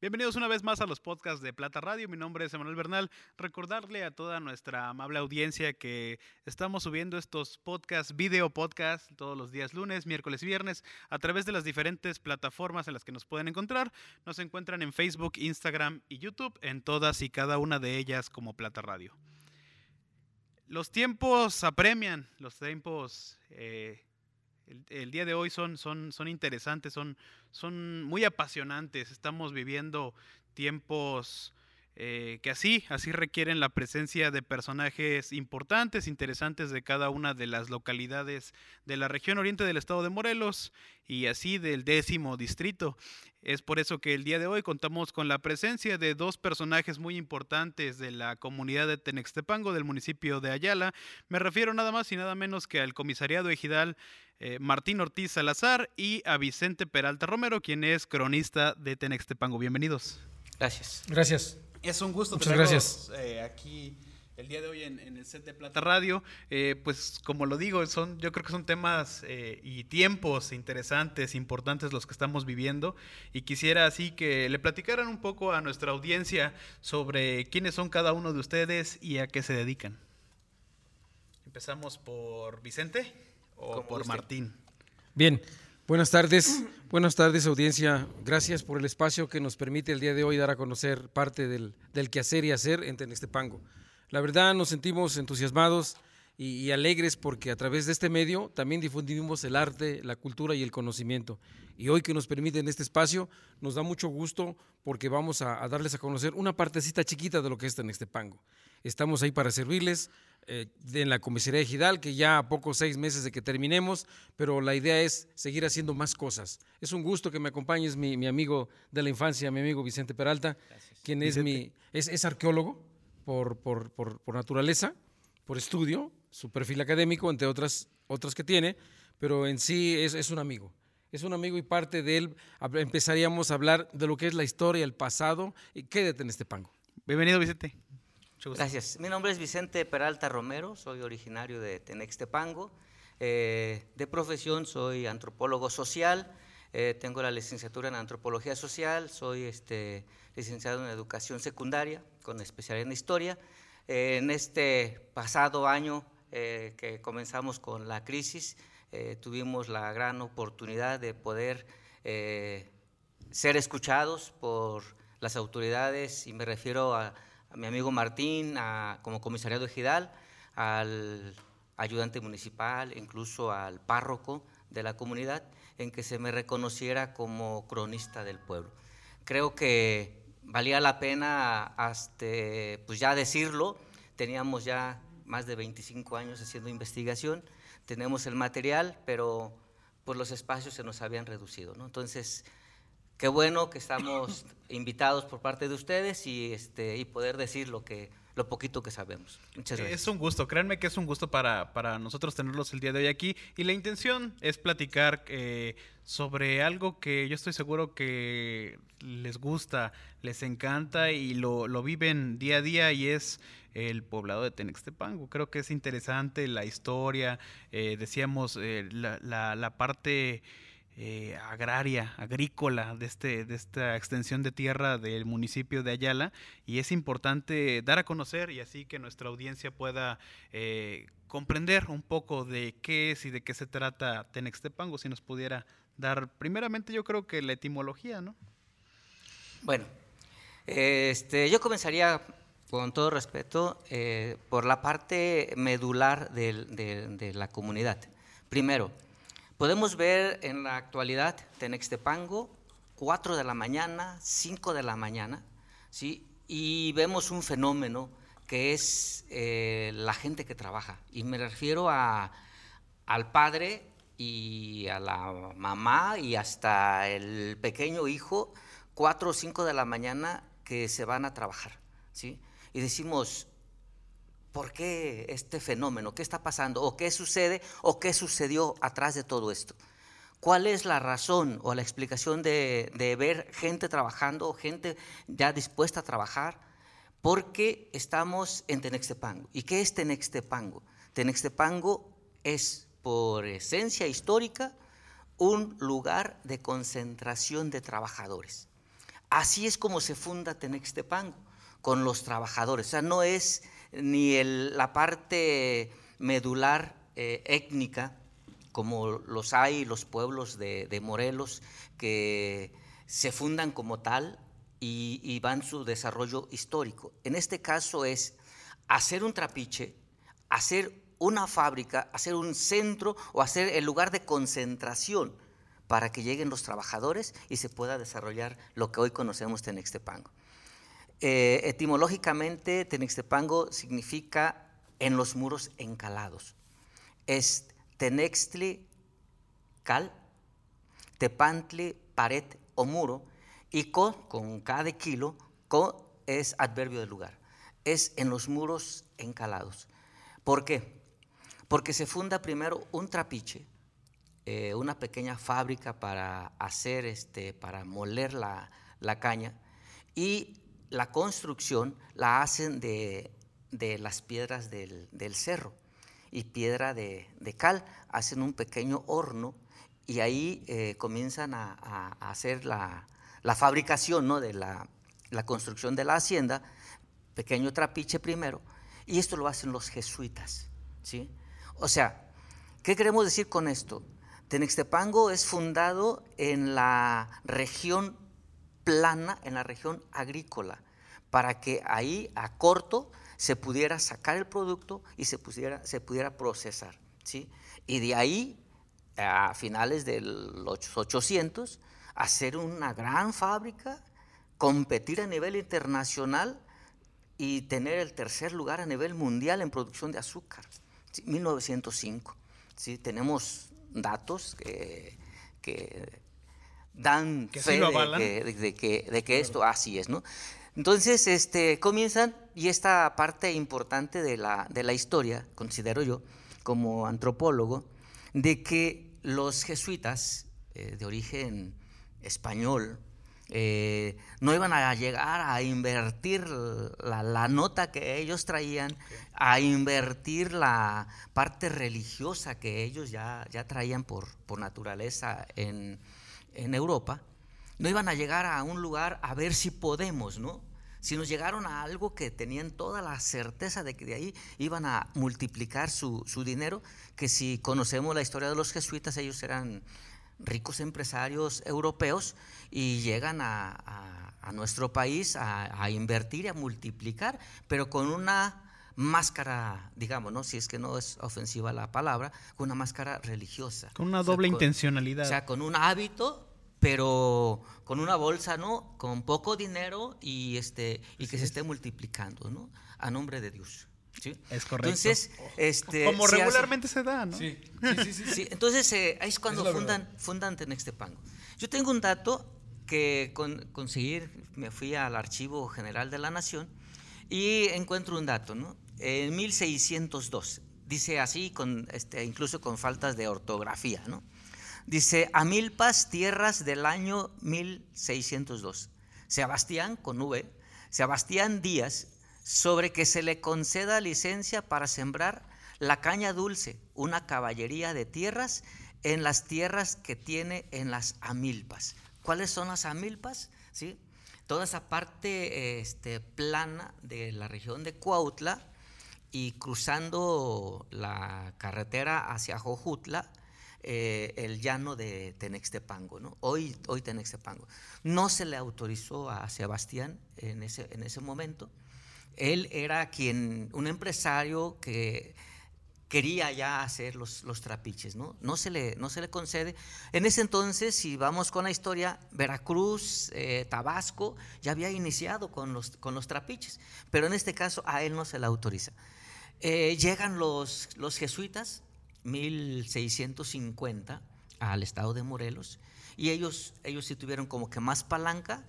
Bienvenidos una vez más a los podcasts de Plata Radio. Mi nombre es Emanuel Bernal. Recordarle a toda nuestra amable audiencia que estamos subiendo estos podcasts, video podcasts, todos los días lunes, miércoles viernes, a través de las diferentes plataformas en las que nos pueden encontrar. Nos encuentran en Facebook, Instagram y YouTube, en todas y cada una de ellas como Plata Radio. Los tiempos apremian, los tiempos eh, el, día de hoy son, son, son interesantes, son, son muy apasionantes. Estamos viviendo tiempos eh, que así, así requieren la presencia de personajes importantes, interesantes de cada una de las localidades de la región oriente del estado de Morelos y así del décimo distrito. Es por eso que el día de hoy contamos con la presencia de dos personajes muy importantes de la comunidad de Tenextepango, del municipio de Ayala. Me refiero nada más y nada menos que al comisariado ejidal eh, Martín Ortiz Salazar y a Vicente Peralta Romero, quien es cronista de Tenextepango. Bienvenidos. Gracias. Gracias. Es un gusto Muchas gracias. Eh, aquí el día de hoy en, el set de Plata Radio. Eh, pues como lo digo, son, yo creo que son temas y tiempos interesantes, importantes los que estamos viviendo. Y quisiera así que le platicaran un poco a nuestra audiencia sobre quiénes son cada uno de ustedes y a qué se dedican. Empezamos por Vicente o por Martín. Bien, buenas tardes. Buenas tardes, audiencia. Gracias por el espacio que nos permite el día de hoy dar a conocer parte del, del quehacer y hacer en Tenextepango. La verdad, nos sentimos entusiasmados y, alegres porque a través de este medio también difundimos el arte, la cultura y el conocimiento. Y hoy que nos permiten este espacio, nos da mucho gusto porque vamos a, a darles a conocer una partecita chiquita de lo que es Tenextepango. Estamos ahí para servirles eh, en la comisaría ejidal, que ya a pocos seis meses de que terminemos, pero la idea es seguir haciendo más cosas. Es un gusto que me acompañes, mi, mi amigo de la infancia, mi amigo Vicente Peralta, quien es, mi, es, es arqueólogo por, por, por, por, naturaleza, por estudio, su perfil académico, entre otras, otras que tiene, pero en sí es, es un amigo es un amigo y parte de él empezaríamos a hablar de lo que es la historia, el pasado. Y quédate en este pango. Bienvenido, Vicente. Gracias. Mi nombre es Vicente Peralta Romero, soy originario de Tenextepango. Eh, de profesión soy antropólogo social, eh, tengo la licenciatura en antropología social, soy este, licenciado en educación secundaria con especialidad en historia. Eh, en este pasado año que comenzamos con la crisis, tuvimos la gran oportunidad de poder ser escuchados por las autoridades, y me refiero a a mi amigo Martín como comisariado ejidal, al ayudante municipal, incluso al párroco de la comunidad, en que se me reconociera como cronista del pueblo. Creo que valía la pena hasta, pues ya decirlo, teníamos ya más de 25 años haciendo investigación, tenemos el material, pero pues los espacios se nos habían reducido. ¿no? Entonces, qué bueno que estamos invitados por parte de ustedes y, este, y poder decir lo que lo poquito que sabemos. Muchas gracias. Es un gusto, créanme que es un gusto para, para nosotros tenerlos el día de hoy aquí y la intención es platicar eh, sobre algo que yo estoy seguro que les gusta, les encanta y lo, lo viven día a día y es el poblado de Tenextepango. Creo que es interesante la historia, eh, decíamos eh, la, la, parte... Eh, agraria, agrícola de, este, de esta extensión de tierra del municipio de Ayala y es importante dar a conocer y así que nuestra audiencia pueda comprender un poco de qué es y de qué se trata Tenextepango, si nos pudiera dar primeramente yo creo que la etimología, ¿no? Bueno, este, yo comenzaría con todo respeto eh, por la parte medular de la comunidad. Primero, Podemos ver en la actualidad Tenextepango, 4 de la mañana, 5 de la mañana, ¿sí? y vemos un fenómeno que es eh, la gente que trabaja. Y me refiero a, al padre y a la mamá y hasta el pequeño hijo, 4 o 5 de la mañana que se van a trabajar. ¿sí? Y decimos, ¿Por qué este fenómeno? ¿Qué está pasando? ¿O qué sucede? ¿O qué sucedió atrás de todo esto? ¿Cuál es la razón o la explicación de, ver gente trabajando, gente ya dispuesta a trabajar? Porque estamos en Tenextepango. ¿Y qué es Tenextepango? Tenextepango es, por esencia histórica, un lugar de concentración de trabajadores. Así es como se funda Tenextepango, con los trabajadores. O sea, no es ni la parte medular eh, étnica, como los hay los pueblos de, Morelos, que se fundan como tal y, van su desarrollo histórico. En este caso es hacer un trapiche, hacer una fábrica, hacer un centro o hacer el lugar de concentración para que lleguen los trabajadores y se pueda desarrollar lo que hoy conocemos Tenextepango. Eh, etimológicamente, Tenextepango significa en los muros encalados. Es Tenextli, cal, Tepantli, pared o muro, y co, con cada kilo, co es adverbio de lugar. Es en los muros encalados. ¿Por qué? Porque se funda primero un trapiche, eh, una pequeña fábrica para hacer, este, para moler la, caña y la construcción la hacen de, las piedras del, cerro y piedra de, cal, hacen un pequeño horno y ahí eh, comienzan a, hacer la, fabricación ¿no? de la, la, construcción de la hacienda, pequeño trapiche primero, y esto lo hacen los jesuitas. ¿sí? O sea, ¿qué queremos decir con esto? Tenextepango es fundado en la región plana, en la región agrícola, para que ahí a corto se pudiera sacar el producto y se pudiera, se pudiera procesar. ¿sí? Y de ahí, a finales de los 800, hacer una gran fábrica, competir a nivel internacional y tener el tercer lugar a nivel mundial en producción de azúcar. 1905. ¿sí? Tenemos datos que, dan fe de, que, de, que, esto así es, ¿no? Entonces, este, comienzan, y esta parte importante de la, de la historia, considero yo, como antropólogo, de que los jesuitas eh, de origen español, eh, no iban a llegar a invertir la, nota que ellos traían, a invertir la parte religiosa que ellos ya, ya traían por, por naturaleza en, en, Europa. No iban a llegar a un lugar a ver si podemos, ¿no? Si nos llegaron a algo que tenían toda la certeza de que de ahí iban a multiplicar su, su dinero, que si conocemos la historia de los jesuitas, ellos eran ricos empresarios europeos y llegan a, nuestro país a, invertir y a multiplicar, pero con una máscara, digamos, ¿no? si es que no es ofensiva la palabra, con una máscara religiosa. Con una doble intencionalidad. O sea, con un hábito, pero con una bolsa, ¿no? Con poco dinero y, este, y que se esté multiplicando, ¿no? A nombre de Dios. Es correcto. Entonces, este, como regularmente se da, ¿no? Sí, sí, sí. sí. entonces eh, ahí es cuando fundan, fundan Tenextepango. Yo tengo un dato que con, conseguir, me fui al Archivo General de la Nación y encuentro un dato, ¿no? En 1602, dice así, con, este, incluso con faltas de ortografía, ¿no? Dice, a Milpas, tierras del año 1602. Sebastián, con V, Sebastián Díaz, sobre que se le conceda licencia para sembrar la caña dulce, una caballería de tierras en las tierras que tiene en las amilpas. ¿Cuáles son las amilpas? ¿Sí? Toda esa parte este, plana de la región de Cuautla y cruzando la carretera hacia Jojutla, eh, el llano de Tenextepango, ¿no? Hoy, hoy Tenextepango. No se le autorizó a Sebastián en ese, en ese momento él era quien, un empresario que quería ya hacer los, los trapiches, ¿no? No se, le, no se le concede. En ese entonces, si vamos con la historia, Veracruz, eh, Tabasco, ya había iniciado con los, con los trapiches, pero en este caso a él no se le autoriza. Eh, llegan los, los jesuitas, 1650, al estado de Morelos, y ellos, ellos sí tuvieron como que más palanca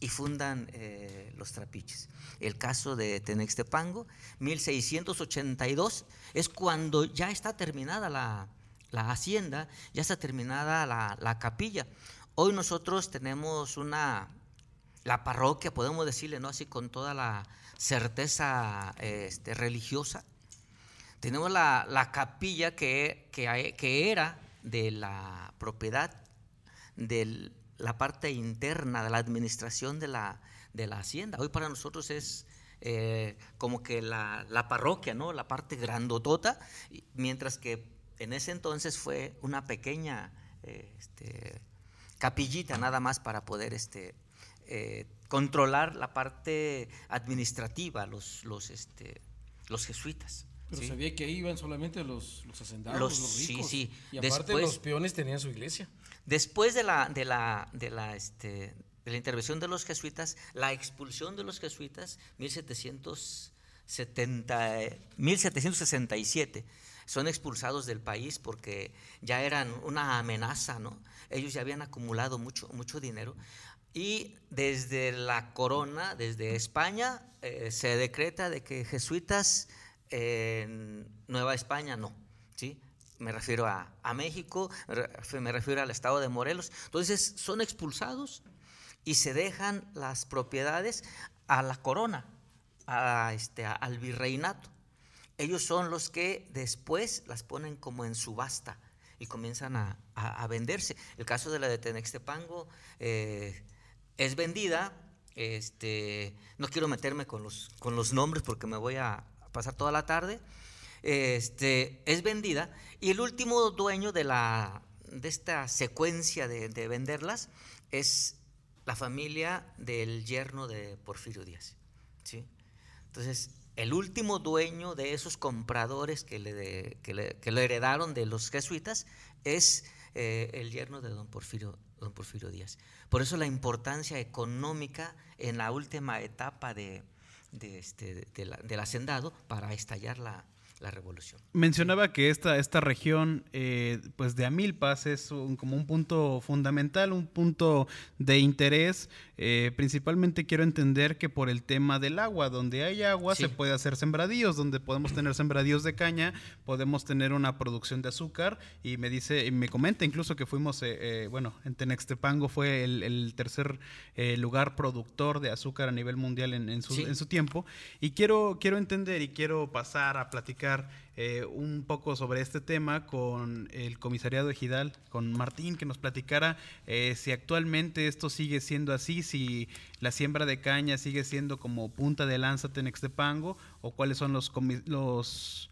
y fundan eh, los trapiches. El caso de Tenextepango, 1682, es cuando ya está terminada la, hacienda, ya está terminada la, capilla. Hoy nosotros tenemos una, la parroquia, podemos decirle, ¿no? Así con toda la certeza este, religiosa. Tenemos la, capilla que, que, era de la propiedad del la parte interna de la administración de la, de la hacienda. Hoy para nosotros es eh, como que la, la, parroquia, ¿no? La parte grandotota, mientras que en ese entonces fue una pequeña eh, este, capillita nada más para poder este, eh, controlar la parte administrativa, los, los, este, los jesuitas. Pero sabía que ahí iban solamente los, los hacendados, los, ricos. Sí, sí. Y aparte los peones tenían su iglesia. Después de la, de la, de la, este, de la intervención de los jesuitas, la expulsión de los jesuitas, 1770, 1767, son expulsados del país porque ya eran una amenaza, ¿no? Ellos ya habían acumulado mucho, mucho dinero. Y desde la corona, desde España, eh, se decreta de que jesuitas en Nueva España no, ¿sí? Me refiero a, a México, me refiero al estado de Morelos. Entonces son expulsados y se dejan las propiedades a la corona, a este, al virreinato. Ellos son los que después las ponen como en subasta y comienzan a, a, venderse. El caso de la de Tenextepango eh, es vendida. Este, no quiero meterme con los, con los nombres porque me voy a pasar toda la tarde. Este, es vendida y el último dueño de, la, de esta secuencia de, de venderlas es la familia del yerno de Porfirio Díaz. ¿sí? Entonces, el último dueño de esos compradores que le, que le, heredaron de los jesuitas es eh, el yerno de don Porfirio, don Porfirio Díaz. Por eso la importancia económica en la última etapa de, este, del hacendado para estallar la, la revolución. Mencionaba que esta, esta región eh, pues de Amilpas es como un punto fundamental, un punto de interés. Eh, principalmente quiero entender que por el tema del agua, donde hay agua se puede hacer sembradíos, donde podemos tener sembradíos de caña, podemos tener una producción de azúcar y me dice, y me comenta incluso que fuimos, eh, bueno, en Tenextepango fue el, tercer lugar productor de azúcar a nivel mundial en, en, su, en su tiempo. Y quiero, quiero entender y quiero pasar a platicar eh, un poco sobre este tema con el comisariado ejidal, con Martín, que nos platicara eh, si actualmente esto sigue siendo así, si la siembra de caña sigue siendo como punta de lanza Tenextepango o cuáles son los, los,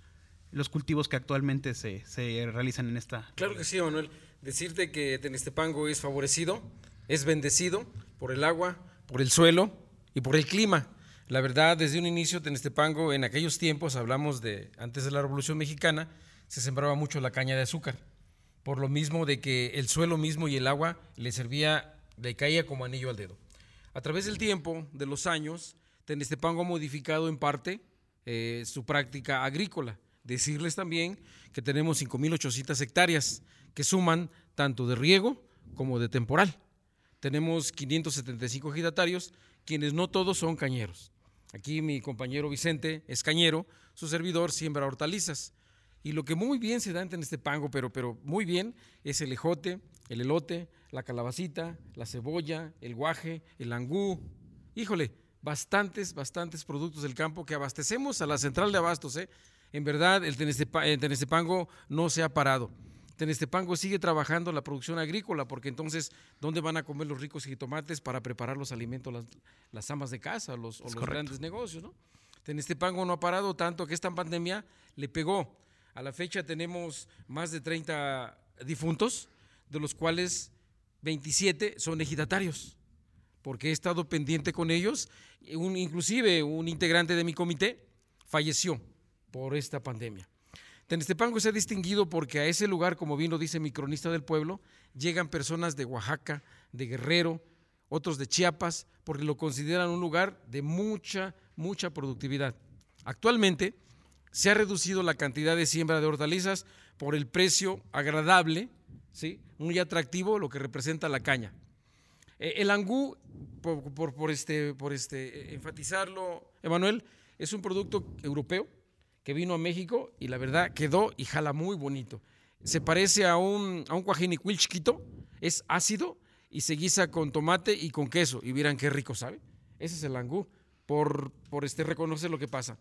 los cultivos que actualmente se, se realizan en esta. Claro que sí, Manuel. Decirte que Tenextepango es favorecido, es bendecido por el agua, por el suelo y por el clima. La verdad, desde un inicio Tenestepango, en aquellos tiempos, hablamos de antes de la Revolución Mexicana, se sembraba mucho la caña de azúcar, por lo mismo de que el suelo mismo y el agua le servía, le caía como anillo al dedo. A través del tiempo, de los años, Tenestepango ha modificado en parte eh, su práctica agrícola. Decirles también que tenemos 5.800 hectáreas que suman tanto de riego como de temporal. Tenemos 575 ejidatarios, quienes no todos son cañeros. Aquí mi compañero Vicente es cañero, su servidor siembra hortalizas. Y lo que muy bien se da en este pango, pero, pero muy bien, es el ejote, el elote, la calabacita, la cebolla, el guaje, el angú. Híjole, bastantes, bastantes productos del campo que abastecemos a la central de abastos. ¿eh? En verdad, el Tenestepango no se ha parado. Tenestepango sigue trabajando la producción agrícola, porque entonces, ¿dónde van a comer los ricos jitomates para preparar los alimentos, las, las amas de casa los, o los grandes negocios? ¿no? Tenestepango no ha parado tanto que esta pandemia le pegó. A la fecha tenemos más de 30 difuntos, de los cuales 27 son ejidatarios, porque he estado pendiente con ellos. Un, inclusive un integrante de mi comité falleció por esta pandemia. Tenestepango se ha distinguido porque a ese lugar, como bien lo dice mi cronista del pueblo, llegan personas de Oaxaca, de Guerrero, otros de Chiapas, porque lo consideran un lugar de mucha, mucha productividad. Actualmente se ha reducido la cantidad de siembra de hortalizas por el precio agradable, ¿sí? muy atractivo, lo que representa la caña. Eh, el angú, por, este, por este, enfatizarlo, Emanuel, es un producto europeo que vino a México y la verdad quedó y jala muy bonito. Se parece a un, a un cuajinicuil chiquito, es ácido y se guisa con tomate y con queso. Y miran qué rico sabe. Ese es el angú, por, por este reconocer lo que pasa.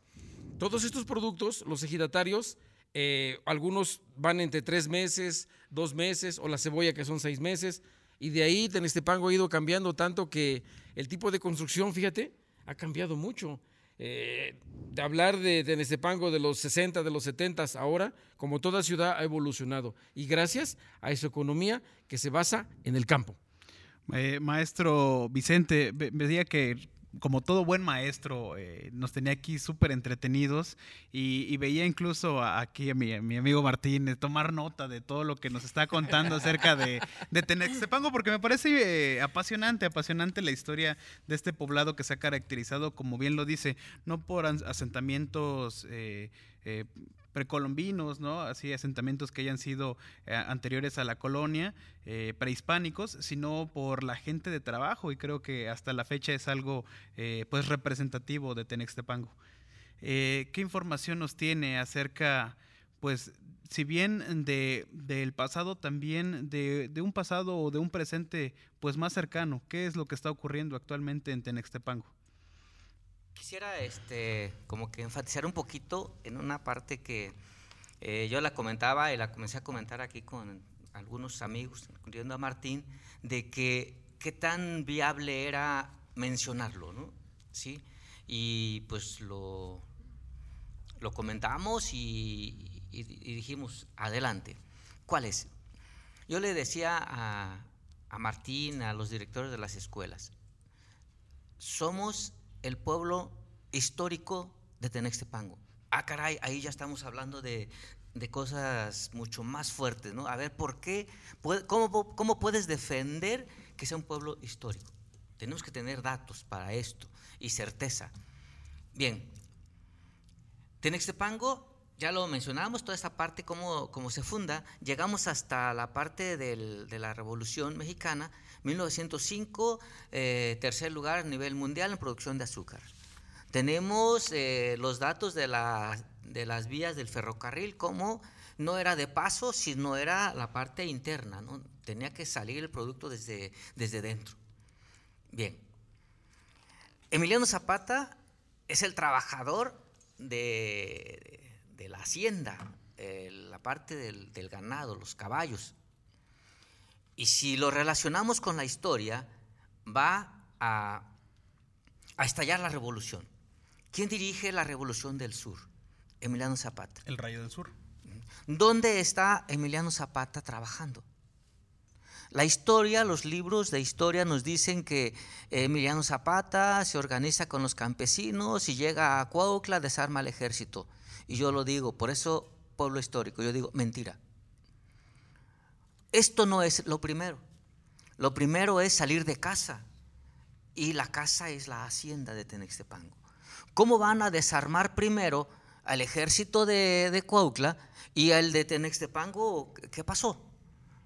Todos estos productos, los ejidatarios, eh, algunos van entre tres meses, dos meses, o la cebolla que son seis meses. Y de ahí Tenestepango ha ido cambiando tanto que el tipo de construcción, fíjate, ha cambiado mucho. Eh, de hablar de Tenestepango de los 60, de los 70, ahora, como toda ciudad, ha evolucionado. Y gracias a esa economía que se basa en el campo. Eh, maestro Vicente, veía que como todo buen maestro, eh, nos tenía aquí súper entretenidos y, veía incluso aquí a mi, amigo Martín eh, tomar nota de todo lo que nos está contando acerca de, de Tenextepango, porque me parece apasionante, apasionante la historia de este poblado que se ha caracterizado, como bien lo dice, no por asentamientos precolombinos, ¿no? Así asentamientos que hayan sido eh, anteriores a la colonia, eh, prehispánicos, sino por la gente de trabajo y creo que hasta la fecha es algo eh, pues representativo de Tenextepango. ¿Qué información nos tiene acerca, pues, si bien de, del pasado, también de, de, un pasado o de un presente pues más cercano? ¿Qué es lo que está ocurriendo actualmente en Tenextepango? Quisiera este, como que enfatizar un poquito en una parte que eh, yo la comentaba y la comencé a comentar aquí con algunos amigos, incluyendo a Martín, de que qué tan viable era mencionarlo, ¿no? ¿Sí? Y pues lo, lo comentamos y, dijimos, adelante. ¿Cuál es? Yo le decía a, a Martín, a los directores de las escuelas, somos el pueblo histórico de Tenextepango. Ah, caray, ahí ya estamos hablando de, cosas mucho más fuertes, ¿no? A ver, ¿por qué? Cómo, ¿Cómo puedes defender que sea un pueblo histórico? Tenemos que tener datos para esto y certeza. Bien, Tenextepango, ya lo mencionamos, toda esta parte, cómo, cómo se funda, llegamos hasta la parte de la Revolución Mexicana, 1905, eh, tercer lugar a nivel mundial en producción de azúcar. Tenemos eh, los datos de, las vías del ferrocarril, como no era de paso, sino era la parte interna, tenía que salir el producto desde, desde dentro. Bien, Emiliano Zapata es el trabajador de, la hacienda, eh, la parte del ganado, los caballos. Y si lo relacionamos con la historia, va a, estallar la revolución. ¿Quién dirige la revolución del sur? Emiliano Zapata. El Rayo del Sur. ¿Dónde está Emiliano Zapata trabajando? La historia, los libros de historia nos dicen que Emiliano Zapata se organiza con los campesinos y llega a Cuautla, desarma al ejército. Y yo lo digo, por eso pueblo histórico, yo digo, mentira. Esto no es lo primero. Lo primero es salir de casa. Y la casa es la hacienda de Tenextepango. ¿Cómo van a desarmar primero al ejército de, de Cuautla y al de Tenextepango? ¿Qué pasó?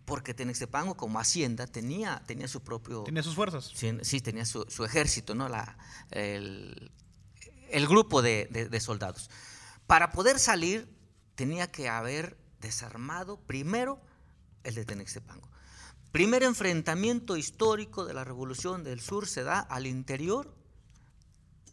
Porque Tenextepango como hacienda tenía, tenía su propio... Tenía sus fuerzas. Sí, tenía su, ejército, ¿no? La, el, grupo de, de soldados. Para poder salir tenía que haber desarmado primero el de Tenextepango. Primer enfrentamiento histórico de la Revolución del Sur se da al interior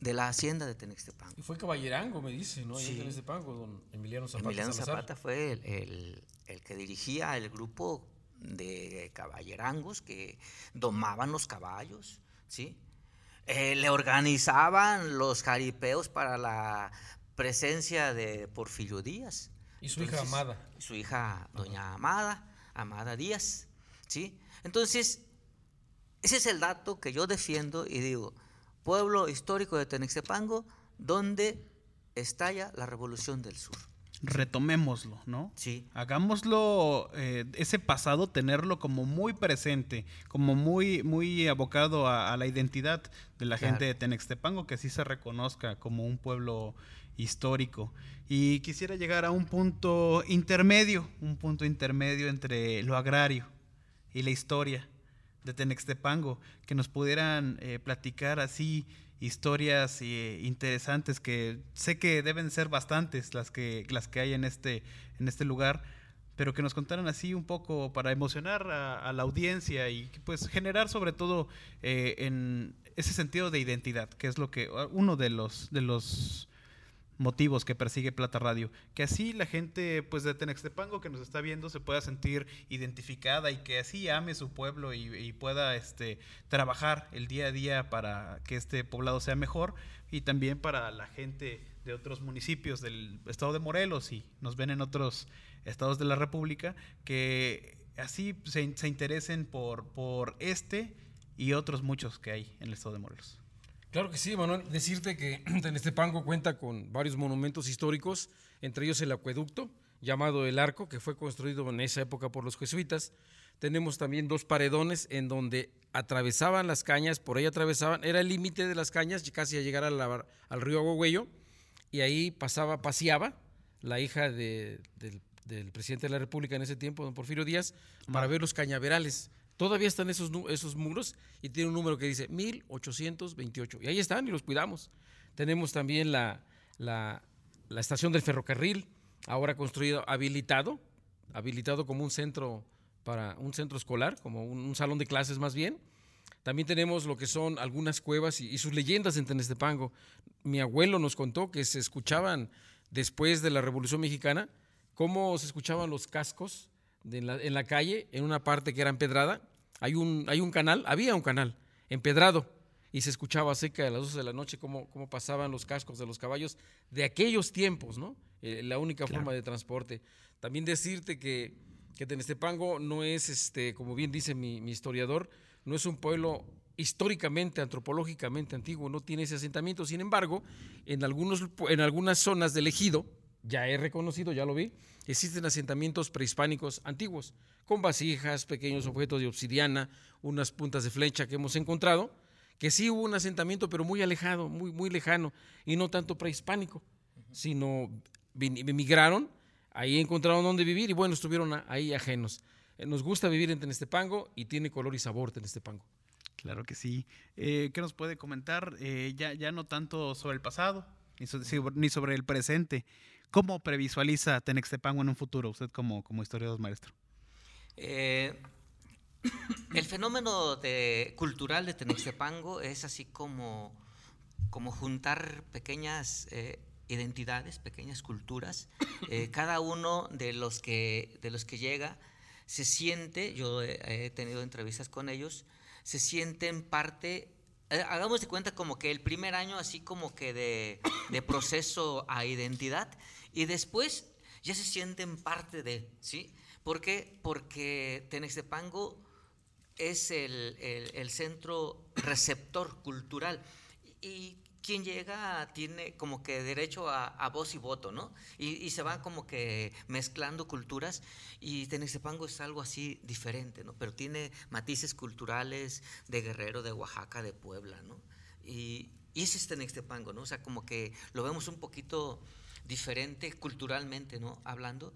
de la hacienda de Tenextepango. Y fue caballerango, me dice, ¿no? Sí. en Tenextepango, don Emiliano Zapata. Emiliano Zapata fue el, que dirigía el grupo de caballerangos que domaban los caballos, ¿sí? Eh, le organizaban los jaripeos para la presencia de Porfirio Díaz. Y su hija Amada. Su hija Doña Amada. Amada Díaz. ¿sí? Entonces, ese es el dato que yo defiendo y digo, pueblo histórico de Tenextepango, donde estalla la revolución del sur. Retomémoslo, ¿no? Sí. Hagámoslo, eh, ese pasado, tenerlo como muy presente, como muy, muy abocado a, la identidad de la gente de Tenextepango, que así se reconozca como un pueblo histórico. Y quisiera llegar a un punto intermedio, un punto intermedio entre lo agrario y la historia de Tenextepango, que nos pudieran eh, platicar así historias eh, interesantes que sé que deben ser bastantes las que, las que hay en este, en este lugar, pero que nos contaran así un poco para emocionar a, la audiencia y pues generar sobre todo eh, en ese sentido de identidad, que es lo que uno de los, de los motivos que persigue Plata Radio. Que así la gente pues de Tenextepango que nos está viendo se pueda sentir identificada y que así ame su pueblo y, pueda este, trabajar el día a día para que este poblado sea mejor y también para la gente de otros municipios del estado de Morelos y nos ven en otros estados de la República que así se, se interesen por, por este y otros muchos que hay en el estado de Morelos. Claro que sí, Manuel. Decirte que Tenestepango cuenta con varios monumentos históricos, entre ellos el acueducto, llamado El Arco, que fue construido en esa época por los jesuitas. Tenemos también dos paredones en donde atravesaban las cañas, por ahí atravesaban, era el límite de las cañas, casi a llegar al río Agüegüello, y ahí pasaba, paseaba la hija del, del, presidente de la República en ese tiempo, don Porfirio Díaz, para ver los cañaverales. Todavía están esos, esos muros y tiene un número que dice 1828. Y ahí están y los cuidamos. Tenemos también la, la, estación del ferrocarril, ahora construido, habilitado, habilitado como un centro para un centro escolar, como un, salón de clases más bien. También tenemos lo que son algunas cuevas y, sus leyendas en Tenestepango. Mi abuelo nos contó que se escuchaban después de la Revolución Mexicana, cómo se escuchaban los cascos en, la, calle, en una parte que era empedrada, hay un, hay un canal, había un canal empedrado y se escuchaba cerca a las 12 de la noche cómo, cómo pasaban los cascos de los caballos de aquellos tiempos, ¿no? Eh, la única forma de transporte. También decirte que, que Tenestepango no es, este, como bien dice mi, mi historiador, no es un pueblo históricamente, antropológicamente antiguo, no tiene ese asentamiento. Sin embargo, en, algunos, en algunas zonas del ejido, ya he reconocido, ya lo vi, existen asentamientos prehispánicos antiguos, con vasijas, pequeños objetos de obsidiana, unas puntas de flecha que hemos encontrado, que sí hubo un asentamiento, pero muy alejado, muy, muy lejano, y no tanto prehispánico, sino emigraron, ahí encontraron dónde vivir y bueno, estuvieron ahí ajenos. Eh, nos gusta vivir en Tenestepango y tiene color y sabor Tenestepango. Claro que sí. Eh, ¿Qué nos puede comentar? Eh, ya, ya no tanto sobre el pasado, ni sobre el presente. ¿Cómo previsualiza Tenextepango en un futuro, usted como, como historiador maestro? Eh, el fenómeno cultural de Tenextepango es así como, como juntar pequeñas eh, identidades, pequeñas culturas. Eh, cada uno de los, que, de los que llega se siente, yo he, tenido entrevistas con ellos, se sienten parte hagamos de cuenta como que el primer año así como que de, proceso a identidad y después ya se sienten parte de, ¿sí? ¿Por qué? Porque Tenextepango es el, el, centro receptor cultural y quien llega tiene como que derecho a, voz y voto, ¿no? Y, y, se van como que mezclando culturas y Tenextepango es algo así diferente, ¿no? Pero tiene matices culturales de Guerrero, de Oaxaca, de Puebla, ¿no? Y, y ese es Tenextepango, ¿no? O sea, como que lo vemos un poquito diferente culturalmente, ¿no? Hablando,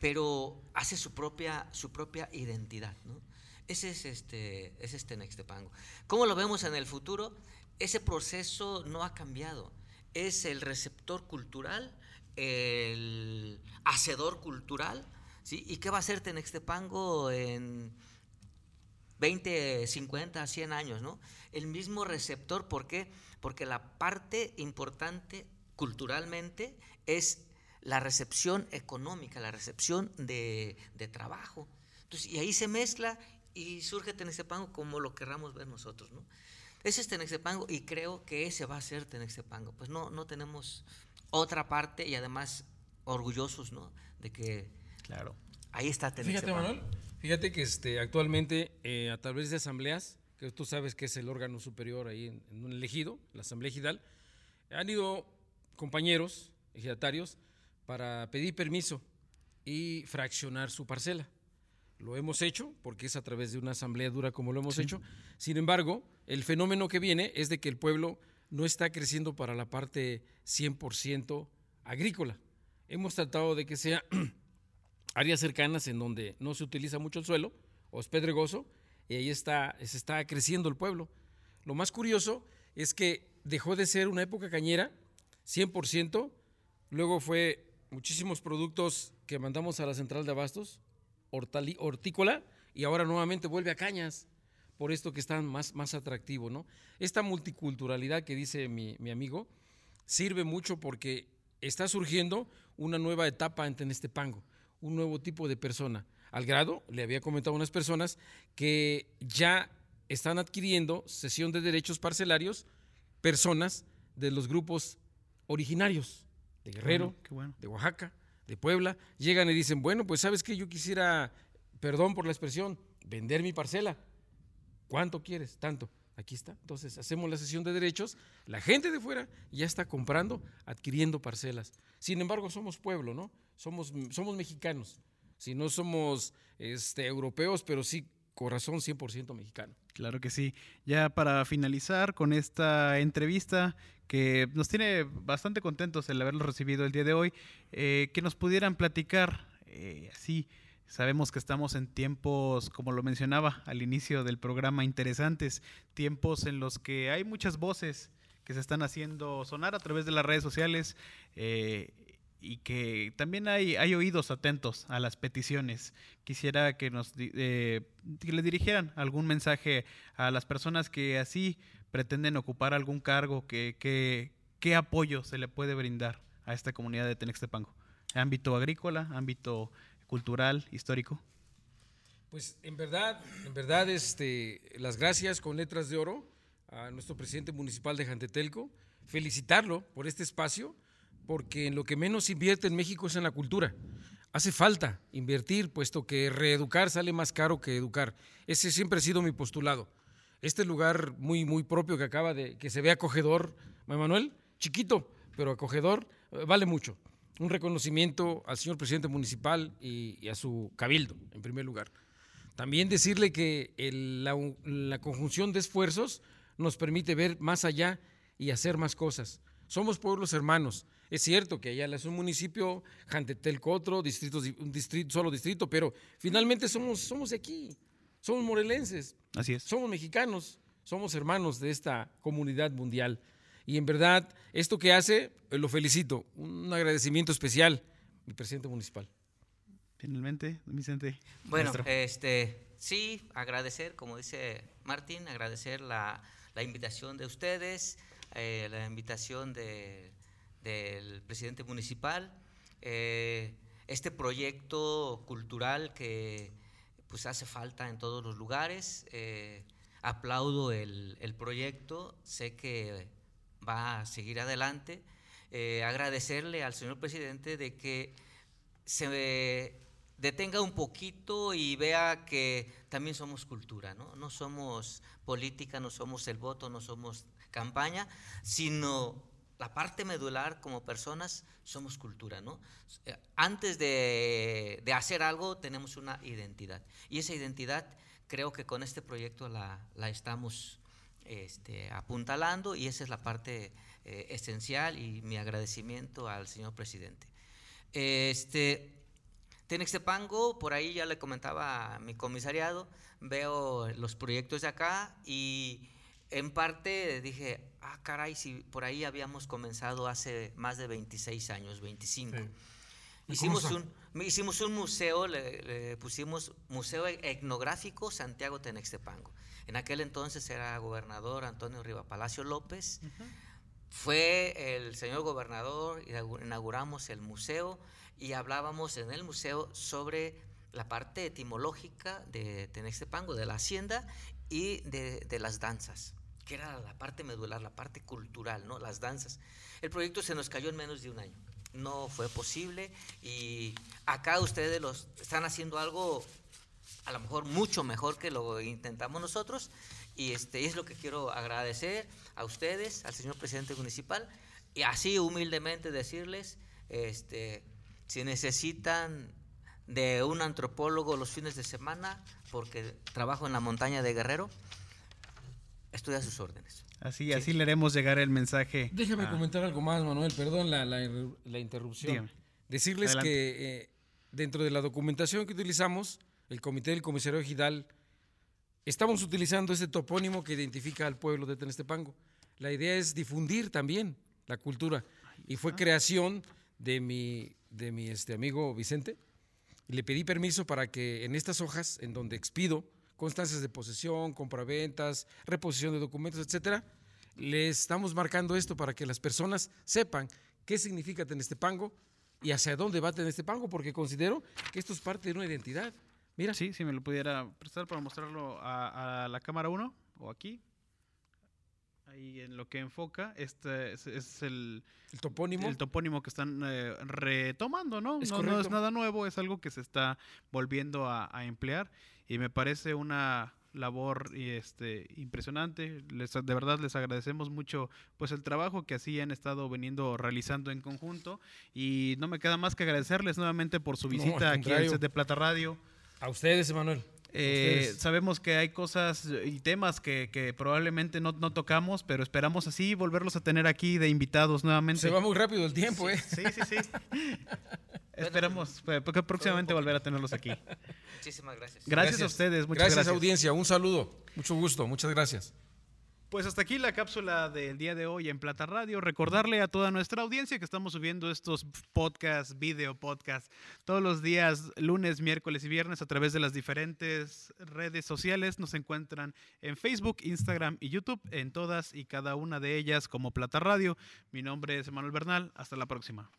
pero hace su propia, su propia identidad, ¿no? Ese es este, ese es Tenextepango. ¿Cómo lo vemos en el futuro? Ese proceso no ha cambiado. Es el receptor cultural, el hacedor cultural, ¿sí? ¿Y qué va a hacer Tenextepango en 20, 50, 100 años, ¿no? El mismo receptor, ¿por qué? Porque la parte importante culturalmente es la recepción económica, la recepción de, trabajo. Entonces, y ahí se mezcla y surge Tenextepango como lo querramos ver nosotros, ¿no? Ese es Tenextepango y creo que ese va a ser Tenextepango. Pues no, no tenemos otra parte y además orgullosos, ¿no? De que claro. ahí está Tenextepango. Fíjate, Manuel, fíjate que este, actualmente eh, a través de asambleas, que tú sabes que es el órgano superior ahí en, en un elegido, la asamblea ejidal, han ido compañeros ejidatarios para pedir permiso y fraccionar su parcela. Lo hemos hecho porque es a través de una asamblea dura como lo hemos hecho. Sin embargo, el fenómeno que viene es de que el pueblo no está creciendo para la parte 100% agrícola. Hemos tratado de que sea áreas cercanas en donde no se utiliza mucho el suelo o es pedregoso y ahí está, se está creciendo el pueblo. Lo más curioso es que dejó de ser una época cañera 100%. Luego fue muchísimos productos que mandamos a la central de abastos, hortícola, y ahora nuevamente vuelve a cañas, por esto que está más, más atractivo. ¿no? Esta multiculturalidad que dice mi, amigo sirve mucho porque está surgiendo una nueva etapa en Tenestepango, un nuevo tipo de persona. Al grado, le había comentado a unas personas que ya están adquiriendo sesión de derechos parcelarios personas de los grupos originarios de Guerrero, de Oaxaca, de Puebla, llegan y dicen, bueno, pues sabes que yo quisiera, perdón por la expresión, vender mi parcela. ¿Cuánto quieres? Tanto. Aquí está. Entonces hacemos la sesión de derechos, la gente de fuera ya está comprando, adquiriendo parcelas. Sin embargo, somos pueblo, ¿no? Somos, somos mexicanos. Si no somos este, europeos, pero sí corazón 100% mexicano. Claro que sí. Ya para finalizar con esta entrevista que nos tiene bastante contentos el haberlo recibido el día de hoy, eh, que nos pudieran platicar eh, así. Sabemos que estamos en tiempos, como lo mencionaba al inicio del programa, interesantes, tiempos en los que hay muchas voces que se están haciendo sonar a través de las redes sociales eh, y que también hay, oídos atentos a las peticiones. Quisiera que nos eh, le dirigieran algún mensaje a las personas que así pretenden ocupar algún cargo, que, que, qué apoyo se le puede brindar a esta comunidad de Tenextepango. Ámbito agrícola, ámbito cultural, histórico. Pues en verdad, en verdad, este, las gracias con letras de oro a nuestro presidente municipal de Jantetelco, felicitarlo por este espacio porque en lo que menos invierte en México es en la cultura. Hace falta invertir, puesto que reeducar sale más caro que educar. Ese siempre ha sido mi postulado. Este lugar muy, muy propio que acaba de, que se ve acogedor, Manuel, chiquito, pero acogedor, eh, vale mucho. Un reconocimiento al señor presidente municipal y, a su cabildo, en primer lugar. También decirle que la, la conjunción de esfuerzos nos permite ver más allá y hacer más cosas. Somos pueblos hermanos es cierto que Ayala es un municipio, Jantetelco otro, distritos, un distrito, solo distrito, pero finalmente somos, somos de aquí, somos morelenses. Así es. Somos mexicanos, somos hermanos de esta comunidad mundial. Y en verdad, esto que hace, eh, lo felicito. Un agradecimiento especial, mi presidente municipal. Finalmente, Vicente. Bueno, este, sí, agradecer, como dice Martín, agradecer la, invitación de ustedes, eh, la invitación de del presidente municipal, eh, este proyecto cultural que pues hace falta en todos los lugares. Eh, aplaudo el, proyecto, sé que va a seguir adelante. Eh, agradecerle al señor presidente de que se detenga un poquito y vea que también somos cultura, ¿no? No somos política, no somos el voto, no somos campaña, sino la parte medular como personas somos cultura, ¿no? Eh, antes de, hacer algo tenemos una identidad. Y esa identidad creo que con este proyecto la, estamos este, apuntalando y esa es la parte eh, esencial y mi agradecimiento al señor presidente. Este, Tenextepango, por ahí ya le comentaba a mi comisariado, veo los proyectos de acá y en parte dije, ah, caray, si por ahí habíamos comenzado hace más de 26 años, 25. Hicimos un, hicimos un museo, le, pusimos Museo Etnográfico Santiago Tenextepango. En aquel entonces era gobernador Antonio Riva Palacio López. Fue el señor gobernador, inauguramos el museo y hablábamos en el museo sobre la parte etimológica de Tenextepango, de la hacienda y de, de las danzas que era la parte medular, la parte cultural, ¿no? las danzas. El proyecto se nos cayó en menos de un año. No fue posible y acá ustedes los, están haciendo algo a lo mejor mucho mejor que lo intentamos nosotros y este, es lo que quiero agradecer a ustedes, al señor presidente municipal y así humildemente decirles, este, si necesitan de un antropólogo los fines de semana, porque trabajo en la montaña de Guerrero, estoy a sus órdenes. Así, así le haremos llegar el mensaje. Déjame comentar algo más, Manuel, perdón la, la, interrupción. Decirles que eh, dentro de la documentación que utilizamos, el Comité del Comisario Gidal, estamos utilizando ese topónimo que identifica al pueblo de Tenestepango. La idea es difundir también la cultura y fue creación de mi, de mi este, amigo Vicente. Le pedí permiso para que en estas hojas, en donde expido constancias de posesión, compraventas, reposición de documentos, etcétera, les estamos marcando esto para que las personas sepan qué significa Tenestepango y hacia dónde va Tenestepango, porque considero que esto es parte de una identidad. Mira. Sí, si me lo pudiera prestar para mostrarlo a, a la cámara 1 o aquí. Ahí en lo que enfoca, este es, es el, el, topónimo. El topónimo que están eh, retomando, ¿no? Es no, no, es nada nuevo, es algo que se está volviendo a, a emplear y me parece una labor y este impresionante. Les, de verdad les agradecemos mucho pues el trabajo que así han estado veniendo realizando en conjunto y no me queda más que agradecerles nuevamente por su visita no, aquí al set de Plata Radio. A ustedes, Emanuel. Eh, sabemos que hay cosas y temas que, que probablemente no, no, tocamos, pero esperamos así volverlos a tener aquí de invitados nuevamente. Se va muy rápido el tiempo, sí, ¿eh? Sí, sí, sí. Esperamos porque próximamente volver a tenerlos aquí. Muchísimas gracias. Gracias, gracias. a ustedes, muchas gracias, gracias. audiencia, un saludo, mucho gusto, muchas gracias. Pues hasta aquí la cápsula del día de hoy en Plata Radio. Recordarle a toda nuestra audiencia que estamos subiendo estos podcasts, video podcasts, todos los días, lunes, miércoles y viernes a través de las diferentes redes sociales. Nos encuentran en Facebook, Instagram y YouTube, en todas y cada una de ellas como Plata Radio. Mi nombre es Emanuel Bernal. Hasta la próxima.